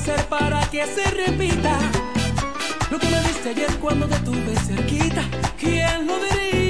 hacer para que se repita? Lo que me diste ayer cuando te tuve cerquita, ¿quién lo diría?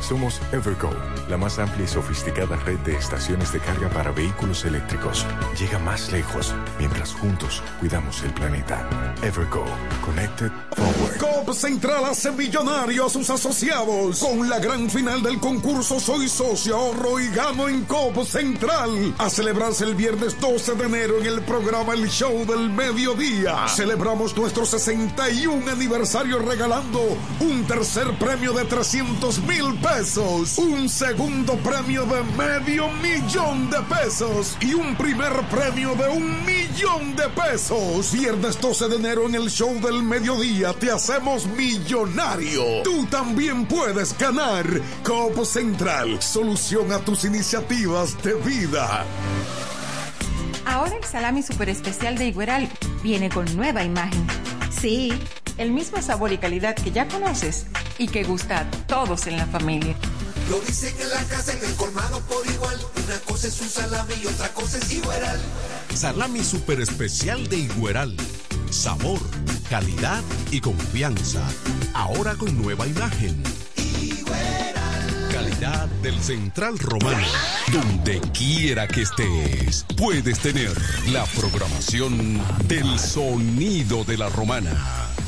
Somos Evergo, la más amplia y sofisticada red de estaciones de carga para vehículos eléctricos. Llega más lejos mientras juntos cuidamos el planeta. Evergo, Connected Forward. COP Central hace millonario a sus asociados con la gran final del concurso Soy Socio Ahorro y Gano en COP Central. A celebrarse el viernes 12 de enero en el programa El Show del Mediodía. Celebramos nuestro 61 aniversario regalando un tercer premio de 300 mil pesos, un segundo premio de medio millón de pesos y un primer premio de un millón de pesos. Viernes 12 de enero en el Show del Mediodía te hacemos millonario. Tú también puedes ganar. Copo Central, solución a tus iniciativas de vida. Ahora el salami super especial de Igueral viene con nueva imagen. Sí, el mismo sabor y calidad que ya conoces y que gusta a todos en la familia. Lo dicen en la casa, en el colmado por igual. Una cosa es un salami y otra cosa es Igueral. Salami super especial de Igueral. Sabor, calidad y confianza. Ahora con nueva imagen. Calidad del Central Romano. Donde quiera que estés, puedes tener la programación del sonido de la romana.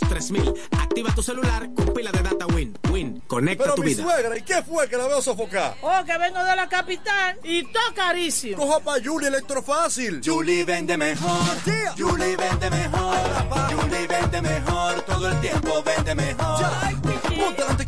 3000. Activa tu celular con pila de data Win. Win, conecta Pero tu mi vida. suegra, ¿y qué fue que la veo sofocar? Oh, que vengo de la capital y todo carísimo. Coja pa' Julie Electrofácil. Julie vende mejor. Julie vende mejor. Julie vende mejor. Todo el tiempo vende mejor. Ponte delante con el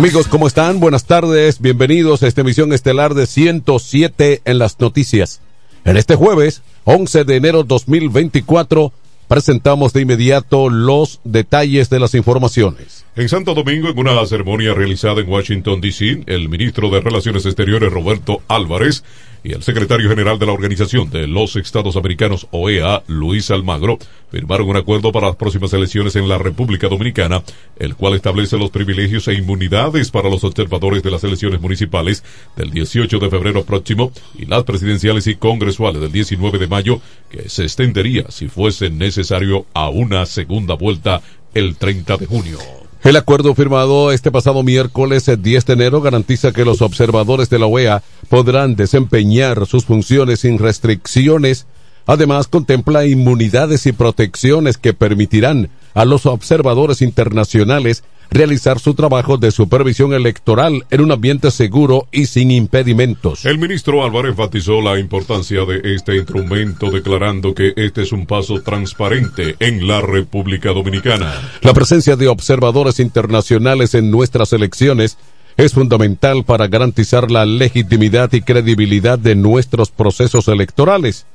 Amigos, ¿cómo están? Buenas tardes, bienvenidos a esta emisión estelar de 107 en las noticias. En este jueves, 11 de enero 2024, presentamos de inmediato los detalles de las informaciones. En Santo Domingo, en una ceremonia realizada en Washington, D.C., el ministro de Relaciones Exteriores, Roberto Álvarez, y el secretario general de la Organización de los Estados Americanos, OEA, Luis Almagro, firmaron un acuerdo para las próximas elecciones en la República Dominicana, el cual establece los privilegios e inmunidades para los observadores de las elecciones municipales del 18 de febrero próximo y las presidenciales y congresuales del 19 de mayo, que se extendería, si fuese necesario, a una segunda vuelta el 30 de junio. El acuerdo firmado este pasado miércoles 10 de enero garantiza que los observadores de la OEA podrán desempeñar sus funciones sin restricciones. Además, contempla inmunidades y protecciones que permitirán a los observadores internacionales realizar su trabajo de supervisión electoral en un ambiente seguro y sin impedimentos. El ministro Álvarez enfatizó la importancia de este instrumento declarando que este es un paso transparente en la República Dominicana. La presencia de observadores internacionales en nuestras elecciones es fundamental para garantizar la legitimidad y credibilidad de nuestros procesos electorales.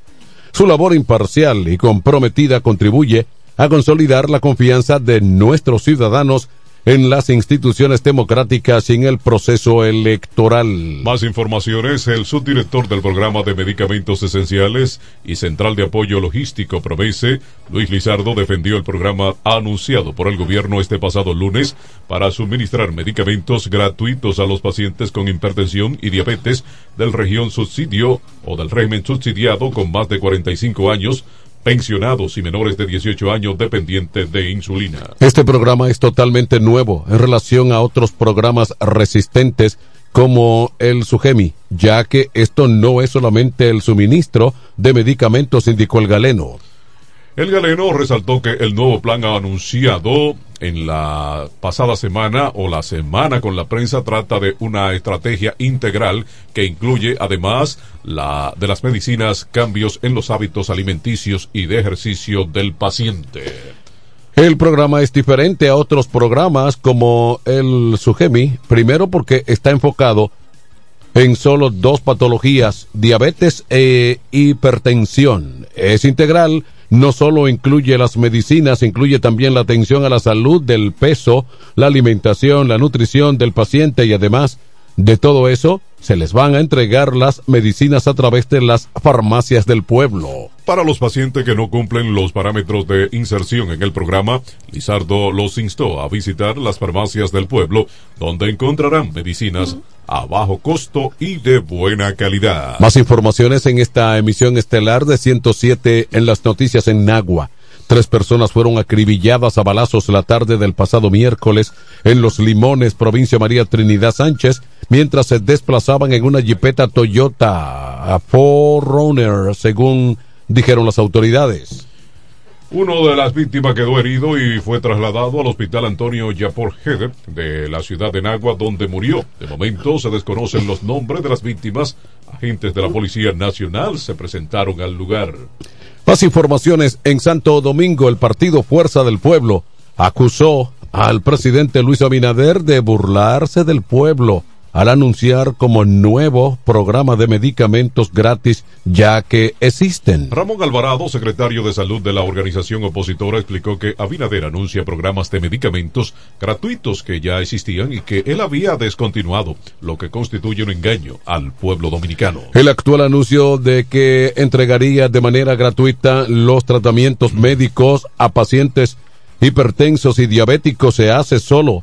Su labor imparcial y comprometida contribuye a consolidar la confianza de nuestros ciudadanos en las instituciones democráticas y en el proceso electoral. Más informaciones, el subdirector del programa de medicamentos esenciales y central de apoyo logístico Provese, Luis Lizardo, defendió el programa anunciado por el gobierno este pasado lunes para suministrar medicamentos gratuitos a los pacientes con hipertensión y diabetes del región subsidio o del régimen subsidiado con más de 45 años pensionados y menores de 18 años dependientes de insulina. Este programa es totalmente nuevo en relación a otros programas resistentes como el Sugemi, ya que esto no es solamente el suministro de medicamentos, indicó el galeno. El galeno resaltó que el nuevo plan anunciado en la pasada semana o la semana con la prensa trata de una estrategia integral que incluye además la de las medicinas, cambios en los hábitos alimenticios y de ejercicio del paciente. El programa es diferente a otros programas como el Sugemi, primero porque está enfocado en solo dos patologías, diabetes e hipertensión. Es integral, no solo incluye las medicinas, incluye también la atención a la salud del peso, la alimentación, la nutrición del paciente y además de todo eso, se les van a entregar las medicinas a través de las farmacias del pueblo. Para los pacientes que no cumplen los parámetros de inserción en el programa, Lizardo los instó a visitar las farmacias del pueblo, donde encontrarán medicinas a bajo costo y de buena calidad. Más informaciones en esta emisión estelar de 107 en las noticias en Nagua. Tres personas fueron acribilladas a balazos la tarde del pasado miércoles en Los Limones, provincia María Trinidad Sánchez, mientras se desplazaban en una jipeta Toyota 4Runner, según dijeron las autoridades. Uno de las víctimas quedó herido y fue trasladado al hospital Antonio Yapor Heder de la ciudad de Nagua, donde murió. De momento se desconocen los nombres de las víctimas. Agentes de la Policía Nacional se presentaron al lugar. Más informaciones en Santo Domingo, el partido Fuerza del Pueblo acusó al presidente Luis Abinader de burlarse del pueblo al anunciar como nuevo programa de medicamentos gratis ya que existen. Ramón Alvarado, secretario de salud de la organización opositora, explicó que Abinader anuncia programas de medicamentos gratuitos que ya existían y que él había descontinuado, lo que constituye un engaño al pueblo dominicano. El actual anuncio de que entregaría de manera gratuita los tratamientos médicos a pacientes hipertensos y diabéticos se hace solo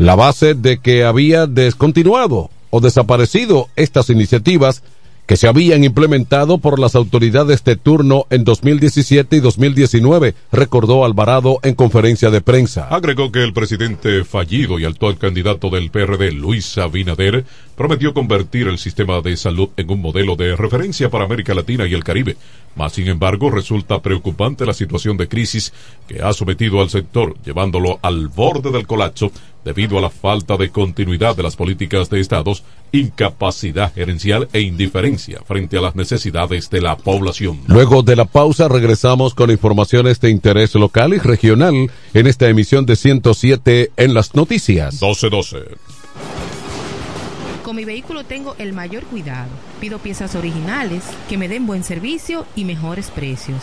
la base de que había descontinuado o desaparecido estas iniciativas que se habían implementado por las autoridades de turno en 2017 y 2019, recordó Alvarado en conferencia de prensa. Agregó que el presidente fallido y actual candidato del PRD, Luis Abinader, prometió convertir el sistema de salud en un modelo de referencia para América Latina y el Caribe. Mas, sin embargo, resulta preocupante la situación de crisis que ha sometido al sector, llevándolo al borde del colapso debido a la falta de continuidad de las políticas de estados, incapacidad gerencial e indiferencia frente a las necesidades de la población. Luego de la pausa regresamos con informaciones de interés local y regional en esta emisión de 107 en las noticias. 1212. Con mi vehículo tengo el mayor cuidado. Pido piezas originales que me den buen servicio y mejores precios.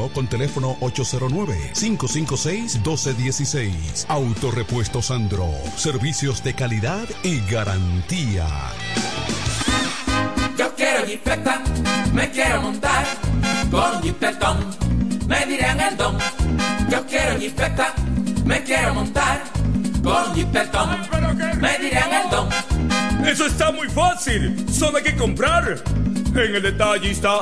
con teléfono 809-556-1216. Autorepuesto Sandro. Servicios de calidad y garantía. Yo quiero jipeta, me quiero montar con jipetón, me dirán el don. Yo quiero jipeta, me quiero montar con jipetón, me dirán el don. Eso está muy fácil. Solo hay que comprar. En el detallista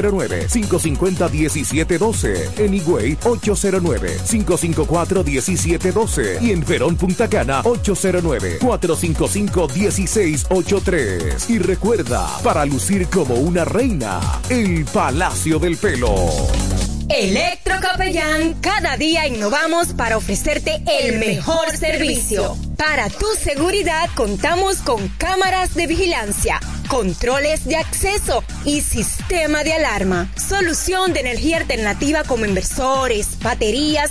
809-550-1712. En Higüey, 809-554-1712. Y en Verón Punta Cana, 809-455-1683. Y recuerda, para lucir como una reina, el Palacio del Pelo. Electrocapellán, cada día innovamos para ofrecerte el mejor servicio. Para tu seguridad contamos con cámaras de vigilancia, controles de acceso y sistema de alarma. Solución de energía alternativa como inversores, baterías,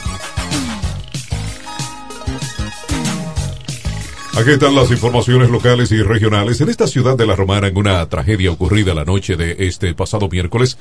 Aquí están las informaciones locales y regionales. En esta ciudad de La Romana, en una tragedia ocurrida la noche de este pasado miércoles,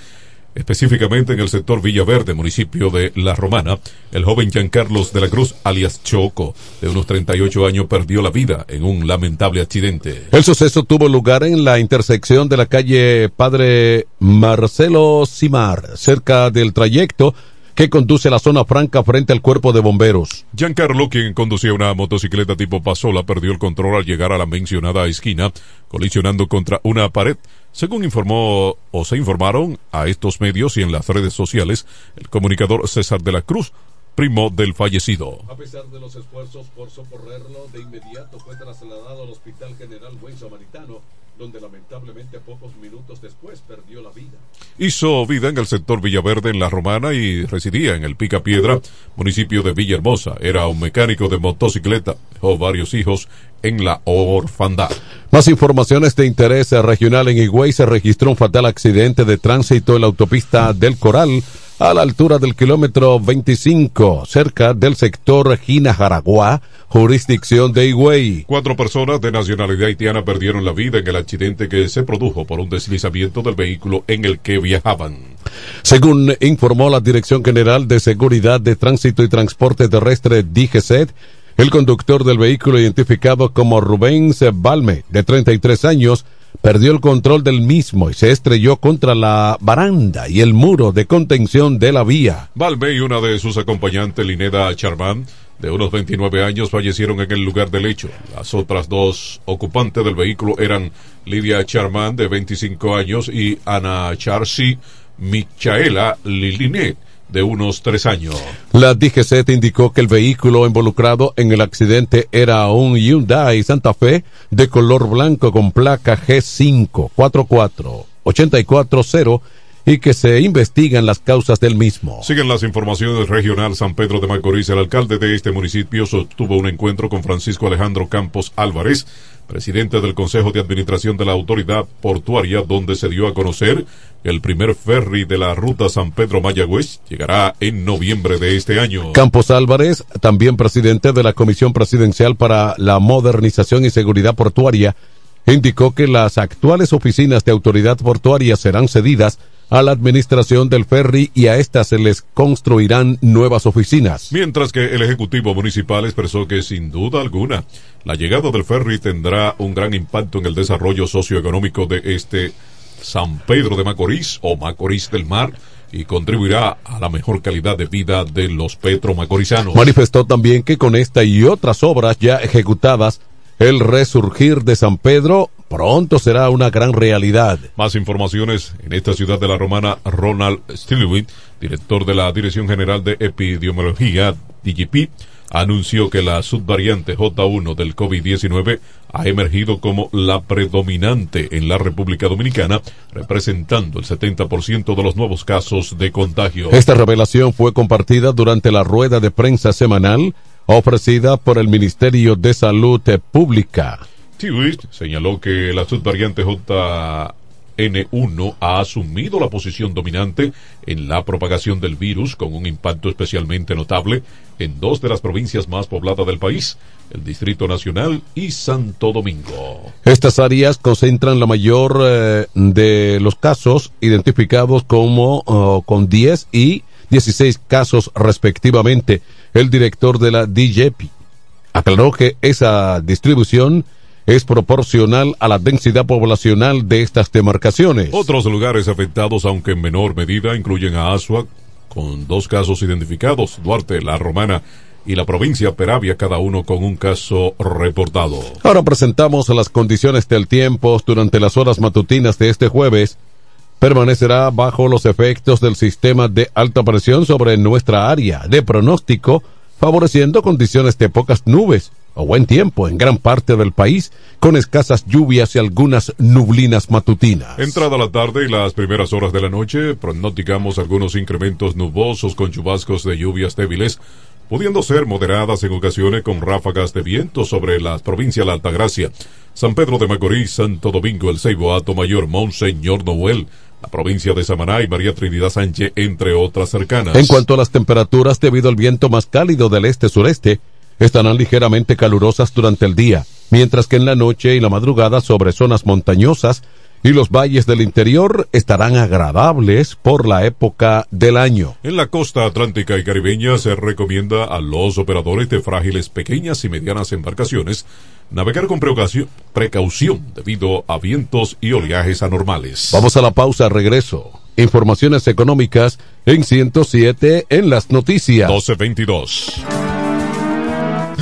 específicamente en el sector Villaverde, municipio de La Romana, el joven Giancarlos de la Cruz, alias Choco, de unos 38 años, perdió la vida en un lamentable accidente. El suceso tuvo lugar en la intersección de la calle Padre Marcelo Simar, cerca del trayecto que conduce a la zona franca frente al cuerpo de bomberos. Giancarlo, quien conducía una motocicleta tipo pasola, perdió el control al llegar a la mencionada esquina, colisionando contra una pared. Según informó o se informaron a estos medios y en las redes sociales, el comunicador César de la Cruz, primo del fallecido. A pesar de los esfuerzos por socorrerlo, de inmediato fue trasladado al Hospital General Buen Samaritano, donde lamentablemente pocos minutos después perdió la vida. Hizo vida en el sector Villaverde en La Romana y residía en el Pica Piedra, municipio de Villahermosa. Era un mecánico de motocicleta, dejó varios hijos en la orfandad. Más informaciones de interés regional en Higüey se registró un fatal accidente de tránsito en la autopista del Coral a la altura del kilómetro 25, cerca del sector Gina Jaraguá, jurisdicción de Higüey. Cuatro personas de nacionalidad haitiana perdieron la vida en el accidente que se produjo por un deslizamiento del vehículo en el que viajaban. Según informó la Dirección General de Seguridad de Tránsito y Transporte Terrestre, DGCET, el conductor del vehículo identificado como Rubén Balme, de 33 años, perdió el control del mismo y se estrelló contra la baranda y el muro de contención de la vía. Balme y una de sus acompañantes, Lineda Charmán, de unos 29 años, fallecieron en el lugar del hecho. Las otras dos ocupantes del vehículo eran Lidia Charmán, de 25 años, y Ana Charsi Michaela Lilinet de unos tres años. La DGC indicó que el vehículo involucrado en el accidente era un Hyundai Santa Fe de color blanco con placa G5 44840 y que se investigan las causas del mismo. Siguen las informaciones regional San Pedro de Macorís. El alcalde de este municipio sostuvo un encuentro con Francisco Alejandro Campos Álvarez, presidente del Consejo de Administración de la Autoridad Portuaria, donde se dio a conocer que el primer ferry de la ruta San Pedro Mayagüez llegará en noviembre de este año. Campos Álvarez, también presidente de la Comisión Presidencial para la Modernización y Seguridad Portuaria, indicó que las actuales oficinas de autoridad portuaria serán cedidas a la administración del ferry y a esta se les construirán nuevas oficinas. Mientras que el Ejecutivo Municipal expresó que sin duda alguna la llegada del ferry tendrá un gran impacto en el desarrollo socioeconómico de este San Pedro de Macorís o Macorís del Mar y contribuirá a la mejor calidad de vida de los petromacorizanos. Manifestó también que con esta y otras obras ya ejecutadas el resurgir de San Pedro pronto será una gran realidad. Más informaciones en esta ciudad de la romana, Ronald Stilwin, director de la Dirección General de Epidemiología, DGP, anunció que la subvariante J1 del COVID-19 ha emergido como la predominante en la República Dominicana, representando el 70% de los nuevos casos de contagio. Esta revelación fue compartida durante la rueda de prensa semanal ofrecida por el Ministerio de Salud Pública. Señaló que la subvariante J N1 ha asumido la posición dominante en la propagación del virus con un impacto especialmente notable en dos de las provincias más pobladas del país, el Distrito Nacional y Santo Domingo. Estas áreas concentran la mayor eh, de los casos identificados como oh, con 10 y 16 casos respectivamente. El director de la DJP aclaró que esa distribución es proporcional a la densidad poblacional de estas demarcaciones. Otros lugares afectados, aunque en menor medida, incluyen a Asua, con dos casos identificados, Duarte, La Romana y la provincia Peravia, cada uno con un caso reportado. Ahora presentamos las condiciones del tiempo durante las horas matutinas de este jueves. Permanecerá bajo los efectos del sistema de alta presión sobre nuestra área de pronóstico, favoreciendo condiciones de pocas nubes o buen tiempo en gran parte del país, con escasas lluvias y algunas nublinas matutinas. Entrada la tarde y las primeras horas de la noche, pronosticamos algunos incrementos nubosos con chubascos de lluvias débiles, pudiendo ser moderadas en ocasiones con ráfagas de viento sobre la provincia de la Altagracia, San Pedro de Macorís, Santo Domingo, el Ceibo, Ato Mayor, Monseñor Noel, la provincia de Samaná y María Trinidad Sánchez, entre otras cercanas. En cuanto a las temperaturas, debido al viento más cálido del este-sureste, estarán ligeramente calurosas durante el día, mientras que en la noche y la madrugada sobre zonas montañosas y los valles del interior estarán agradables por la época del año. En la costa atlántica y caribeña se recomienda a los operadores de frágiles pequeñas y medianas embarcaciones navegar con precaución debido a vientos y oleajes anormales. Vamos a la pausa, regreso. Informaciones económicas en 107 en las noticias. 1222.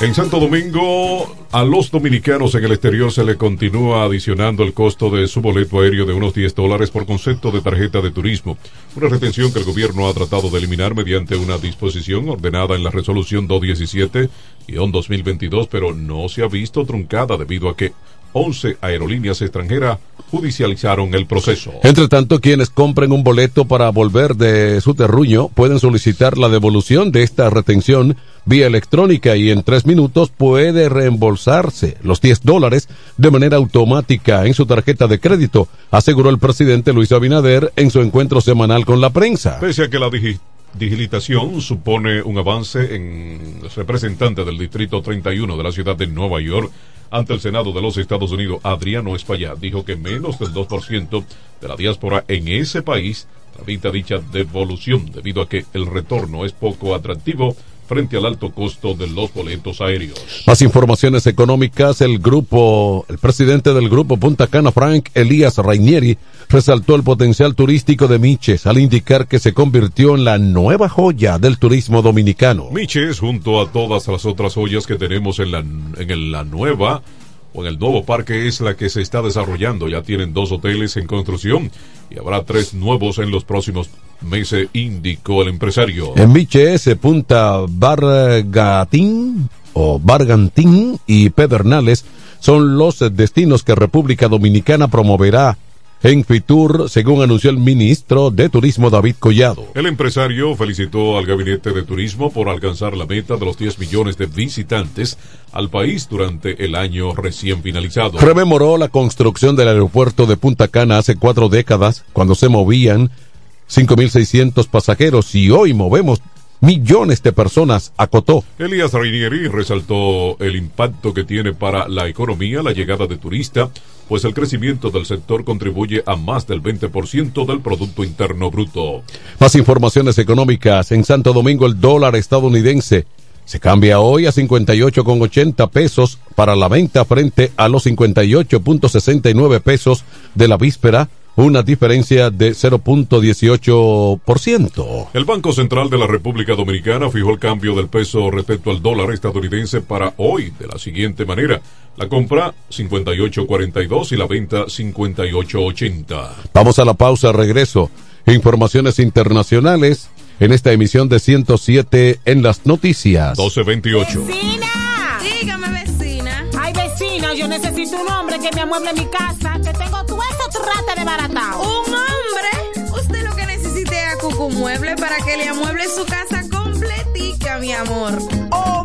En Santo Domingo, a los dominicanos en el exterior se le continúa adicionando el costo de su boleto aéreo de unos 10 dólares por concepto de tarjeta de turismo, una retención que el gobierno ha tratado de eliminar mediante una disposición ordenada en la resolución 217-2022, pero no se ha visto truncada debido a que 11 aerolíneas extranjeras judicializaron el proceso. Entre tanto, quienes compren un boleto para volver de su terruño pueden solicitar la devolución de esta retención vía electrónica y en tres minutos puede reembolsarse los 10 dólares de manera automática en su tarjeta de crédito, aseguró el presidente Luis Abinader en su encuentro semanal con la prensa. Pese a que la digitalización supone un avance en los representantes del Distrito 31 de la ciudad de Nueva York, ante el Senado de los Estados Unidos, Adriano Espaillat dijo que menos del 2% de la diáspora en ese país tramita dicha devolución debido a que el retorno es poco atractivo frente al alto costo de los boletos aéreos. Más informaciones económicas, el grupo, el presidente del grupo Punta Cana, Frank Elías Rainieri, resaltó el potencial turístico de Miches al indicar que se convirtió en la nueva joya del turismo dominicano. Miches, junto a todas las otras joyas que tenemos en la, en la nueva o en el nuevo parque es la que se está desarrollando. Ya tienen dos hoteles en construcción y habrá tres nuevos en los próximos meses, indicó el empresario. En Miches, Punta Bargatín o Bargantín y Pedernales son los destinos que República Dominicana promoverá en Fitur, según anunció el ministro de Turismo David Collado. El empresario felicitó al Gabinete de Turismo por alcanzar la meta de los 10 millones de visitantes al país durante el año recién finalizado. Rememoró la construcción del aeropuerto de Punta Cana hace cuatro décadas, cuando se movían 5.600 pasajeros y hoy movemos millones de personas, acotó. Elías Reinieri resaltó el impacto que tiene para la economía la llegada de turistas, pues el crecimiento del sector contribuye a más del 20% del Producto Interno Bruto. Más informaciones económicas. En Santo Domingo el dólar estadounidense se cambia hoy a 58,80 pesos para la venta frente a los 58.69 pesos de la víspera una diferencia de 0.18%. El Banco Central de la República Dominicana fijó el cambio del peso respecto al dólar estadounidense para hoy de la siguiente manera. La compra 58.42 y la venta 58.80. Vamos a la pausa, regreso. Informaciones internacionales en esta emisión de 107 en las noticias. 1228. ¡Vecina! Dígame, vecina. Ay, vecina, yo necesito un hombre que me amueble mi casa, que tengo todo eso trata de baratao. ¿Un hombre? Usted lo que necesite es a Cucumueble para que le amueble su casa completica, mi amor. Oh,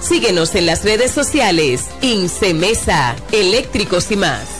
Síguenos en las redes sociales. Incemesa, eléctricos y más.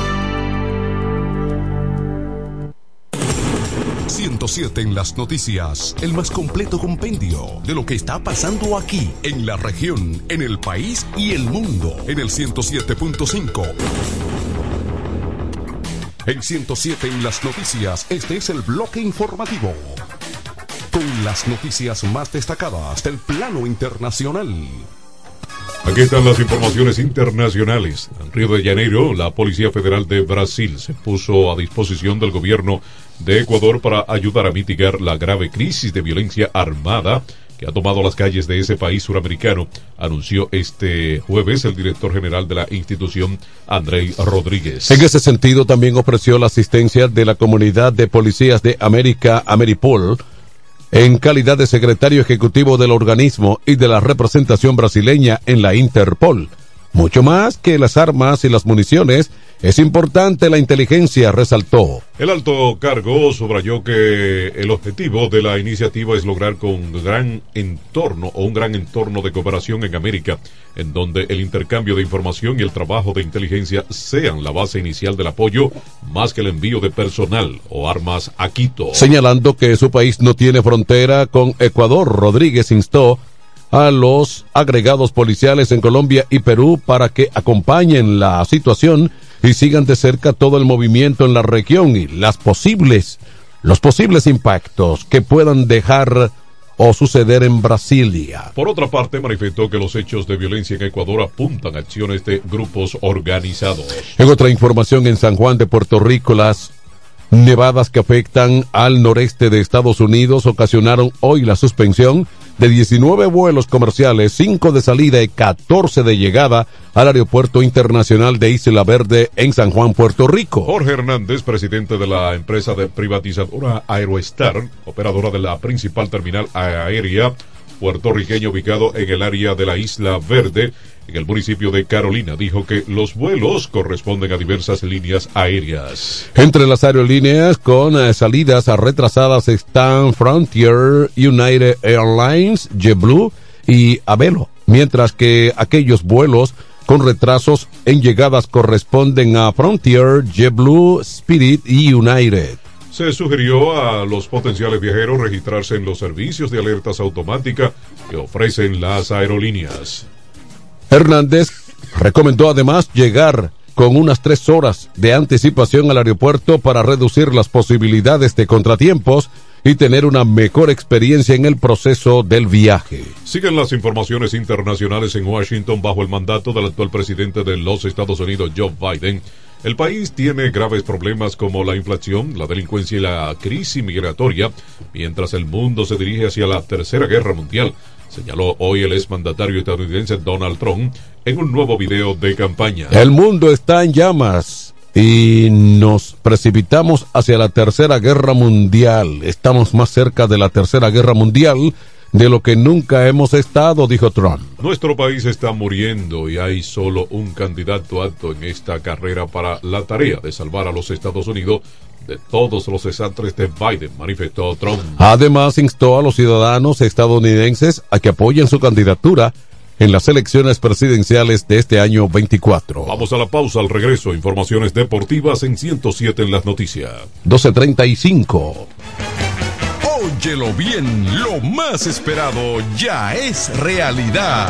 107 en las noticias, el más completo compendio de lo que está pasando aquí, en la región, en el país y el mundo, en el 107.5. En 107 en las noticias, este es el bloque informativo. Con las noticias más destacadas del plano internacional. Aquí están las informaciones internacionales. En Río de Janeiro, la Policía Federal de Brasil se puso a disposición del gobierno de Ecuador para ayudar a mitigar la grave crisis de violencia armada que ha tomado las calles de ese país suramericano, anunció este jueves el director general de la institución, Andrei Rodríguez. En ese sentido, también ofreció la asistencia de la comunidad de policías de América, Ameripol, en calidad de secretario ejecutivo del organismo y de la representación brasileña en la Interpol. Mucho más que las armas y las municiones, es importante la inteligencia, resaltó. El alto cargo subrayó que el objetivo de la iniciativa es lograr con un gran entorno o un gran entorno de cooperación en América, en donde el intercambio de información y el trabajo de inteligencia sean la base inicial del apoyo, más que el envío de personal o armas a Quito. Señalando que su país no tiene frontera con Ecuador, Rodríguez instó a los agregados policiales en Colombia y Perú para que acompañen la situación y sigan de cerca todo el movimiento en la región y las posibles, los posibles impactos que puedan dejar o suceder en Brasilia. Por otra parte, manifestó que los hechos de violencia en Ecuador apuntan a acciones de grupos organizados. En otra información, en San Juan de Puerto Rico, las nevadas que afectan al noreste de Estados Unidos ocasionaron hoy la suspensión de 19 vuelos comerciales, 5 de salida y 14 de llegada al Aeropuerto Internacional de Isla Verde en San Juan, Puerto Rico. Jorge Hernández, presidente de la empresa de privatizadora Aeroestar, operadora de la principal terminal aérea puertorriqueño ubicado en el área de la Isla Verde, en el municipio de Carolina, dijo que los vuelos corresponden a diversas líneas aéreas. Entre las aerolíneas con eh, salidas retrasadas están Frontier, United Airlines, JetBlue y Avelo, mientras que aquellos vuelos con retrasos en llegadas corresponden a Frontier, JetBlue, Spirit y United. Se sugirió a los potenciales viajeros registrarse en los servicios de alertas automáticas que ofrecen las aerolíneas. Hernández recomendó además llegar con unas tres horas de anticipación al aeropuerto para reducir las posibilidades de contratiempos y tener una mejor experiencia en el proceso del viaje. Siguen las informaciones internacionales en Washington bajo el mandato del actual presidente de los Estados Unidos, Joe Biden. El país tiene graves problemas como la inflación, la delincuencia y la crisis migratoria, mientras el mundo se dirige hacia la Tercera Guerra Mundial. Señaló hoy el exmandatario estadounidense Donald Trump en un nuevo video de campaña. El mundo está en llamas y nos precipitamos hacia la tercera guerra mundial. Estamos más cerca de la tercera guerra mundial de lo que nunca hemos estado, dijo Trump. Nuestro país está muriendo y hay solo un candidato alto en esta carrera para la tarea de salvar a los Estados Unidos de todos los desastres de Biden, manifestó Trump. Además, instó a los ciudadanos estadounidenses a que apoyen su candidatura en las elecciones presidenciales de este año 24. Vamos a la pausa, al regreso, informaciones deportivas en 107 en las noticias. 1235. Óyelo bien, lo más esperado ya es realidad.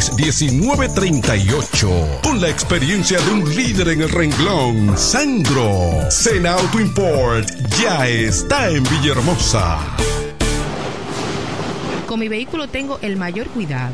809-866-1938. Con la experiencia de un líder en el renglón, Sandro. Sena Auto Import ya está en Villahermosa. Con mi vehículo tengo el mayor cuidado.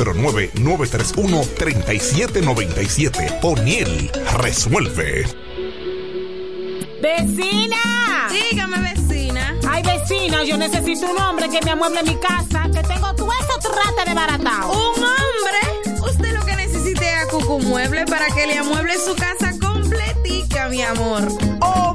809-931-3797. O'Neill resuelve. ¡Vecina! Dígame, vecina. Ay, vecina, yo necesito un hombre que me amueble mi casa, que tengo todo eso trate de baratado. ¿Un hombre? Usted lo que necesite es a Cucu Mueble para que le amueble su casa completica, mi amor. Oh,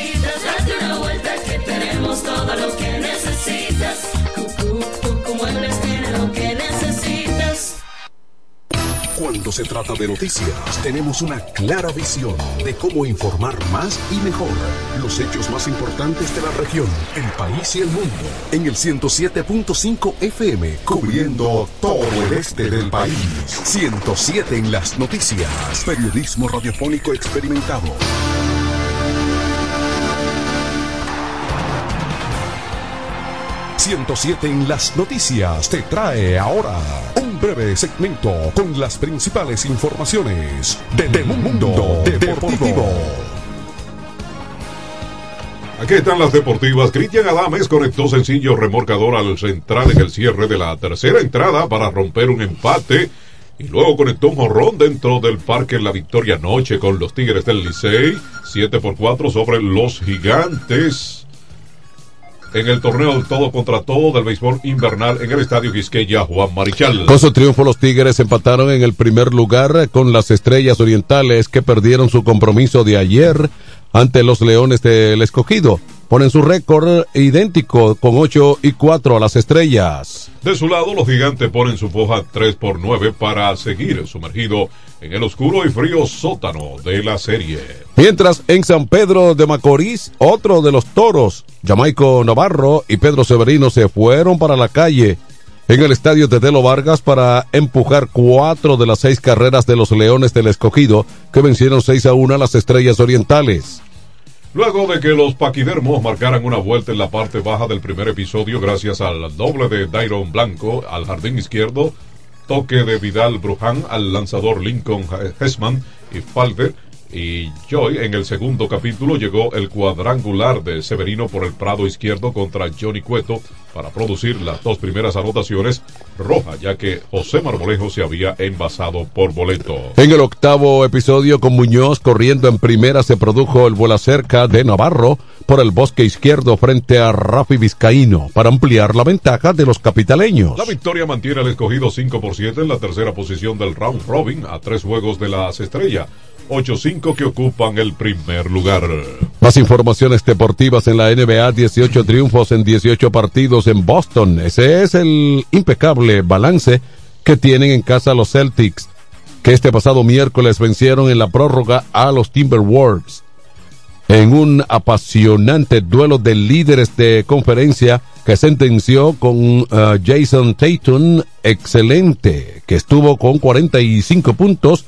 Cuando se trata de noticias, tenemos una clara visión de cómo informar más y mejor. Los hechos más importantes de la región, el país y el mundo. En el 107.5 FM, cubriendo todo el este del país. 107 en las noticias. Periodismo radiofónico experimentado. 107 en las noticias te trae ahora un breve segmento con las principales informaciones del mundo deportivo. Aquí están las deportivas. Cristian Adames conectó sencillo remorcador al central en el cierre de la tercera entrada para romper un empate. Y luego conectó un jorrón dentro del parque en la victoria anoche con los Tigres del Licey. 7 por 4 sobre los Gigantes en el torneo del todo contra todo del béisbol invernal en el estadio Quisqueya Juan Marichal. Con su triunfo los Tigres empataron en el primer lugar con las Estrellas Orientales que perdieron su compromiso de ayer ante los Leones del Escogido. Ponen su récord idéntico con 8 y 4 a las Estrellas. De su lado, los gigantes ponen su foja 3 por 9 para seguir sumergido en el oscuro y frío sótano de la serie. Mientras en San Pedro de Macorís, otro de los toros, Jamaico Navarro y Pedro Severino se fueron para la calle en el estadio Tetelo Vargas para empujar cuatro de las seis carreras de los Leones del Escogido que vencieron 6 a 1 a las Estrellas Orientales. Luego de que los paquidermos marcaran una vuelta en la parte baja del primer episodio gracias al doble de Dairon Blanco al jardín izquierdo, toque de Vidal Bruján al lanzador Lincoln Hessman y Falder, y Joy en el segundo capítulo llegó el cuadrangular de Severino por el prado izquierdo contra Johnny Cueto para producir las dos primeras anotaciones roja, ya que José Marmolejo se había envasado por boleto. En el octavo episodio, con Muñoz corriendo en primera, se produjo el vuelo cerca de Navarro por el bosque izquierdo frente a Rafi Vizcaíno para ampliar la ventaja de los capitaleños. La victoria mantiene al escogido 5 por 7 en la tercera posición del round robin a tres juegos de las estrellas. 8-5 que ocupan el primer lugar. Más informaciones deportivas en la NBA, 18 triunfos en 18 partidos en Boston. Ese es el impecable balance que tienen en casa los Celtics, que este pasado miércoles vencieron en la prórroga a los Timberwolves. En un apasionante duelo de líderes de conferencia que sentenció con uh, Jason Tatum, excelente, que estuvo con 45 puntos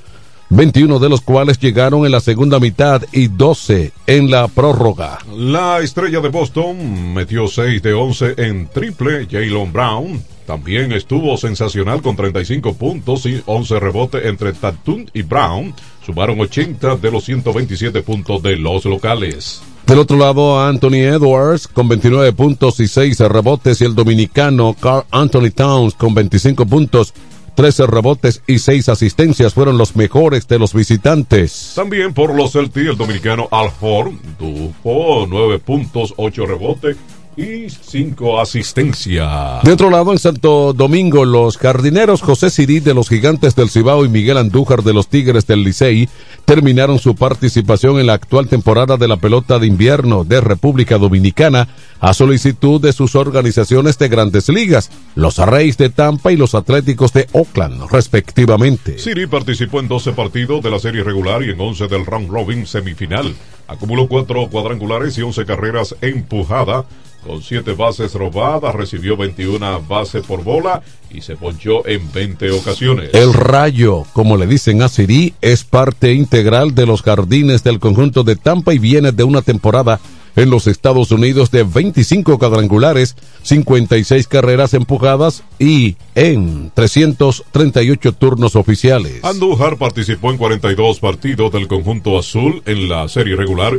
21 de los cuales llegaron en la segunda mitad y 12 en la prórroga. La estrella de Boston metió 6 de 11 en triple. Jalen Brown también estuvo sensacional con 35 puntos y 11 rebotes entre Tatum y Brown. Sumaron 80 de los 127 puntos de los locales. Del otro lado, Anthony Edwards con 29 puntos y 6 rebotes y el dominicano Carl Anthony Towns con 25 puntos 13 rebotes y 6 asistencias fueron los mejores de los visitantes. También por los Celtics, el dominicano Al Horn tuvo 9 puntos, 8 rebotes y cinco asistencias. De otro lado, en Santo Domingo, los jardineros José Sirí de los Gigantes del Cibao y Miguel Andújar de los Tigres del Licey terminaron su participación en la actual temporada de la pelota de invierno de República Dominicana a solicitud de sus organizaciones de grandes ligas, los Reyes de Tampa y los Atléticos de Oakland, respectivamente. Siri participó en 12 partidos de la serie regular y en 11 del round robin semifinal. Acumuló cuatro cuadrangulares y 11 carreras empujadas con 7 bases robadas, recibió 21 bases por bola y se ponchó en 20 ocasiones. El rayo, como le dicen a Siri, es parte integral de los jardines del conjunto de Tampa y viene de una temporada en los Estados Unidos de 25 cuadrangulares, 56 carreras empujadas y en 338 turnos oficiales. Andújar participó en 42 partidos del conjunto azul en la serie regular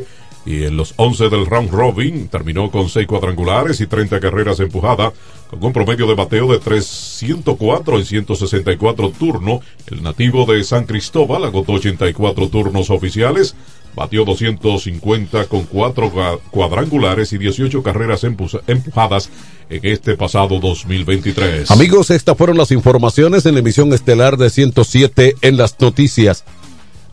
y en los 11 del round robin terminó con 6 cuadrangulares y 30 carreras empujadas, con un promedio de bateo de 304 en 164 turnos. El nativo de San Cristóbal agotó 84 turnos oficiales, batió 250 con 4 cuadrangulares y 18 carreras empujadas en este pasado 2023. Amigos, estas fueron las informaciones en la emisión estelar de 107 en las noticias.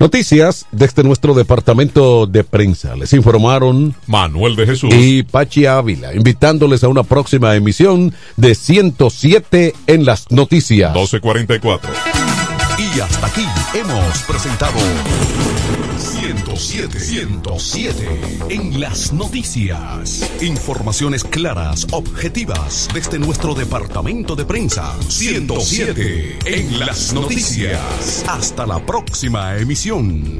Noticias desde nuestro departamento de prensa. Les informaron Manuel de Jesús y Pachi Ávila, invitándoles a una próxima emisión de 107 en las noticias. 1244. Y hasta aquí hemos presentado 107, 107 en las noticias. Informaciones claras, objetivas desde nuestro departamento de prensa. 107 en las noticias. Hasta la próxima emisión.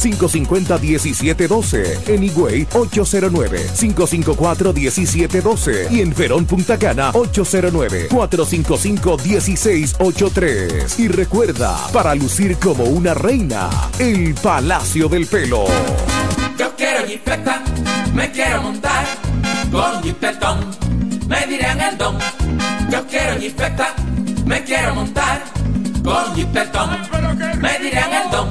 550-1712. En Higüey, 809-554-1712. Y en Verón Punta Cana, 809-455-1683. Y recuerda, para lucir como una reina, el Palacio del Pelo. Yo quiero jipeta, me quiero montar con jipetón, me dirán el don. Yo quiero jipeta, me quiero montar con jipetón, me dirán el don.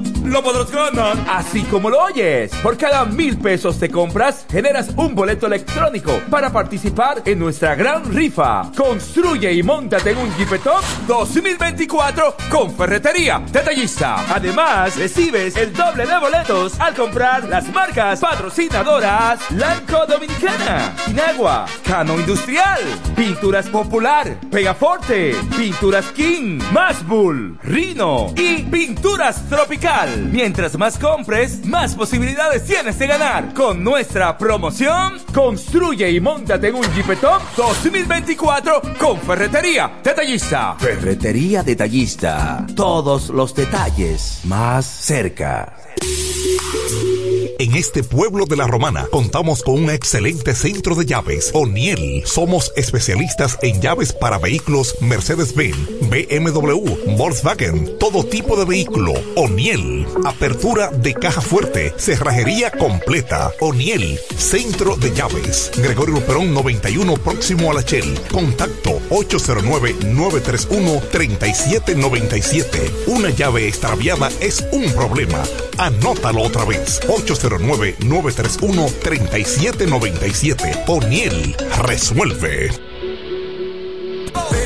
lo podrás ganar. Así como lo oyes. Por cada mil pesos te compras, generas un boleto electrónico para participar en nuestra gran rifa. Construye y montate en un Jeepetop 2024 con Ferretería Detallista. Además, recibes el doble de boletos al comprar las marcas patrocinadoras Lanco Dominicana, Inagua, Cano Industrial, Pinturas Popular, Pegaforte, Pinturas King, Masbull, Rino y Pinturas Tropical. Mientras más compres, más posibilidades tienes de ganar. Con nuestra promoción, construye y montate en un Jeepetop 2024 con Ferretería Detallista. Ferretería Detallista. Todos los detalles más cerca. En este pueblo de la Romana contamos con un excelente centro de llaves. O'Neill. Somos especialistas en llaves para vehículos Mercedes-Benz, BMW, Volkswagen, todo tipo de vehículo. O'Neill. Apertura de caja fuerte, cerrajería completa. O'Neill. Centro de llaves. Gregorio Perón 91 próximo a la Shell. Contacto 809-931-3797. Una llave extraviada es un problema. Anótalo otra vez. 809-931-3797. O'Neill resuelve.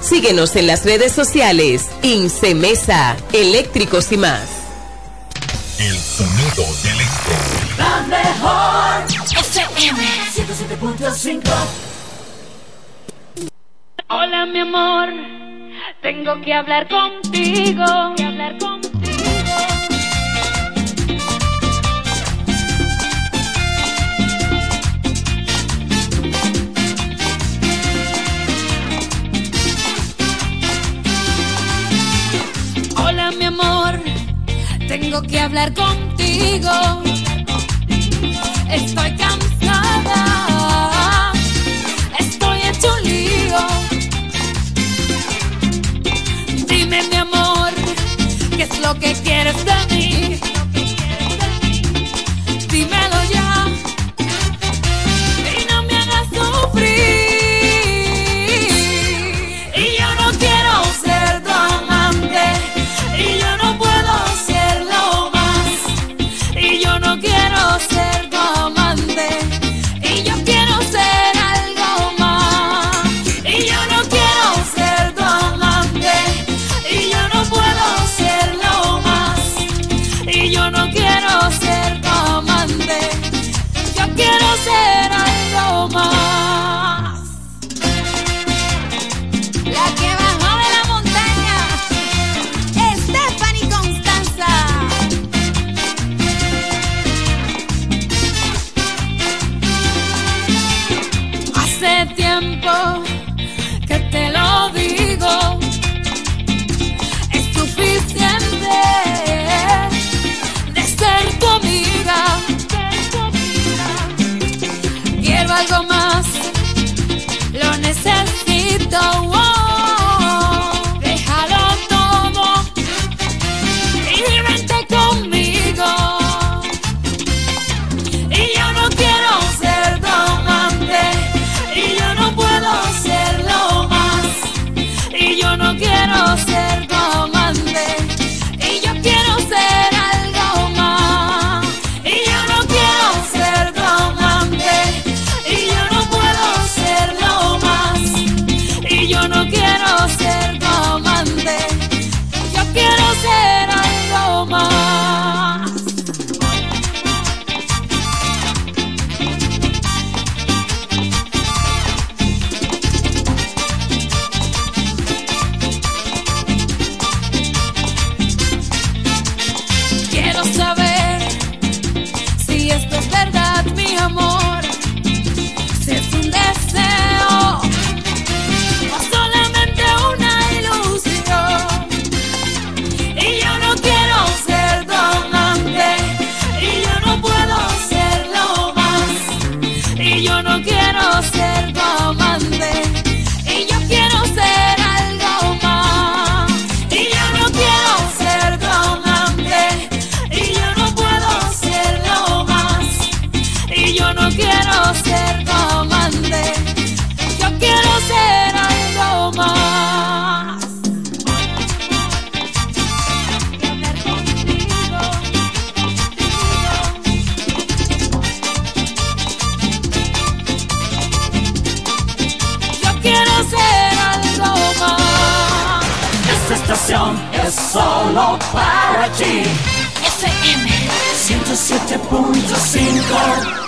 Síguenos en las redes sociales. Incemesa, eléctricos y más. El sonido del este. La mejor FM 107.5 Hola mi amor, tengo que hablar contigo. Que hablar contigo. Mi amor, tengo que hablar contigo. Estoy cansada, estoy hecho un lío. Dime mi amor, ¿qué es lo que quieres de mí? Es solo para ti. FM 107.5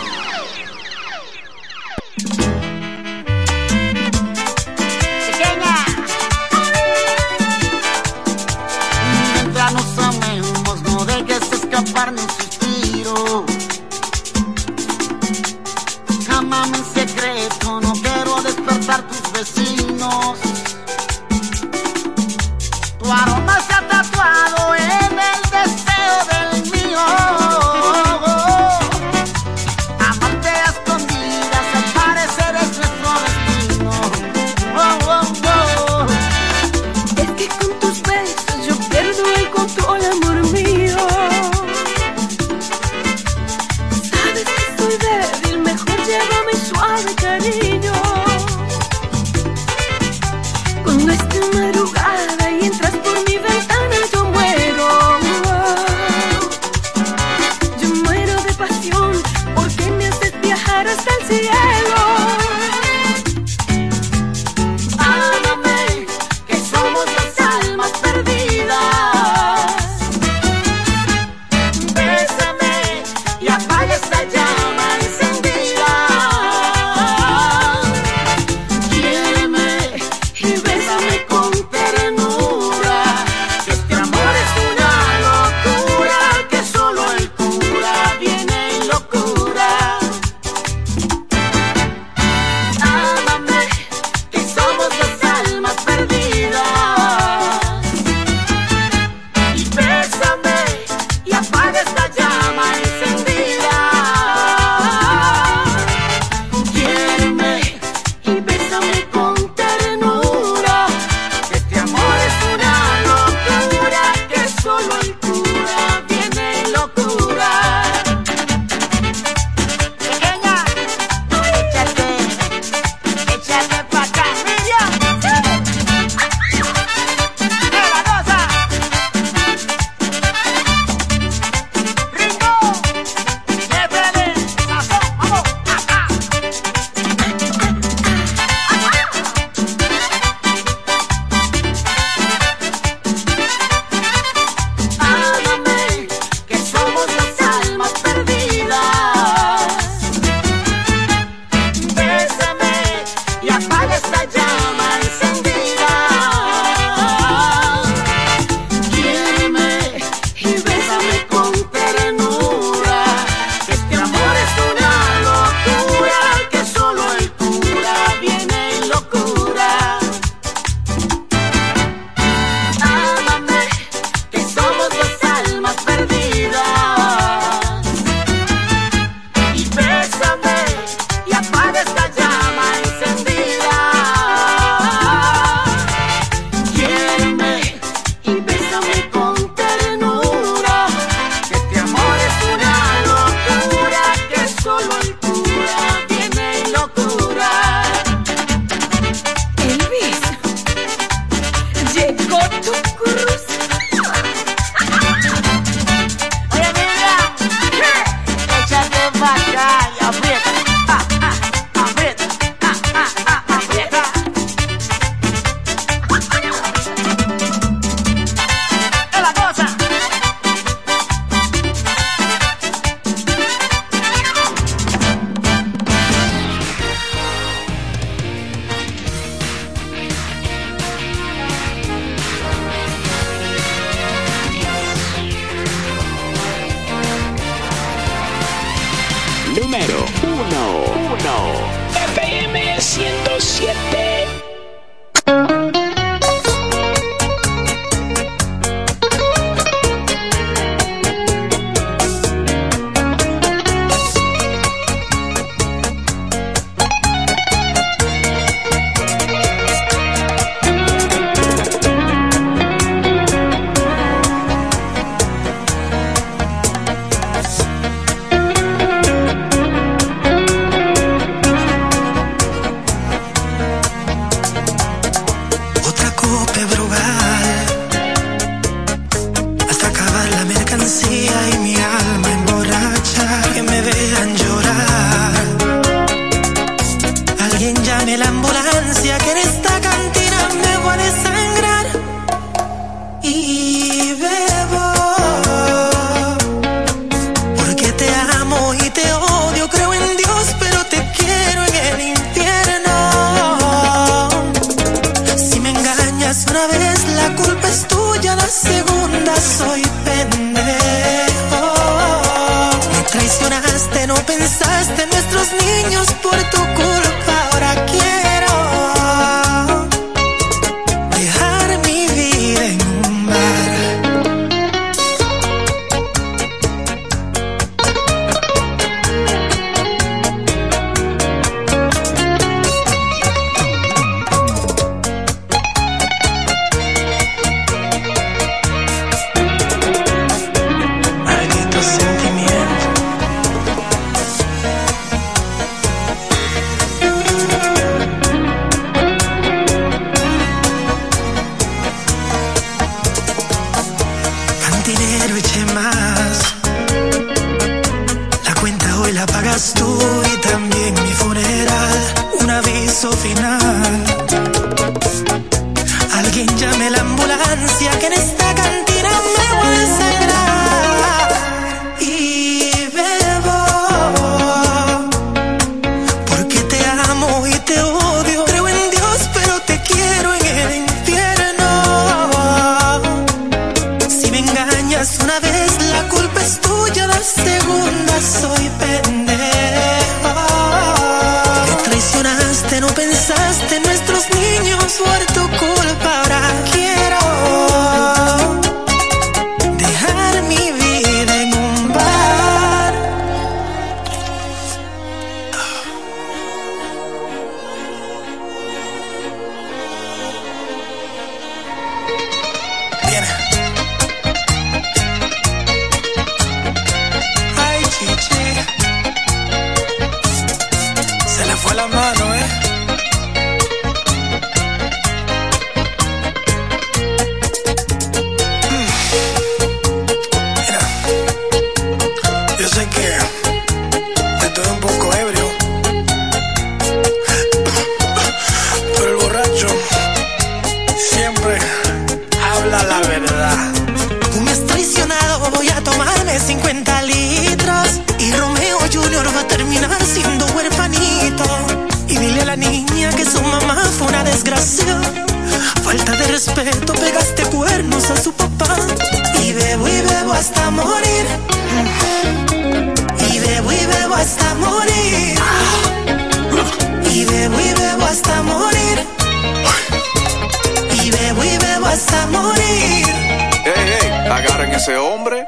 ese hombre.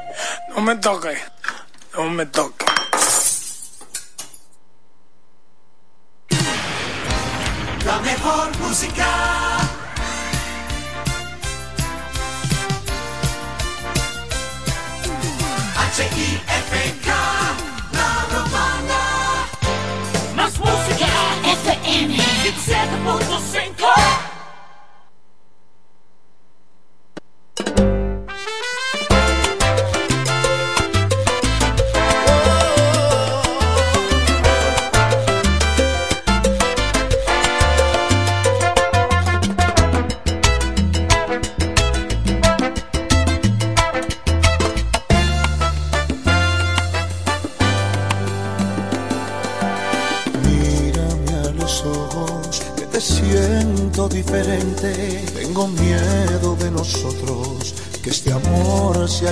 No me toque, no me toque. La mejor música.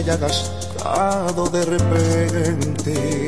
hayas gastado de repente.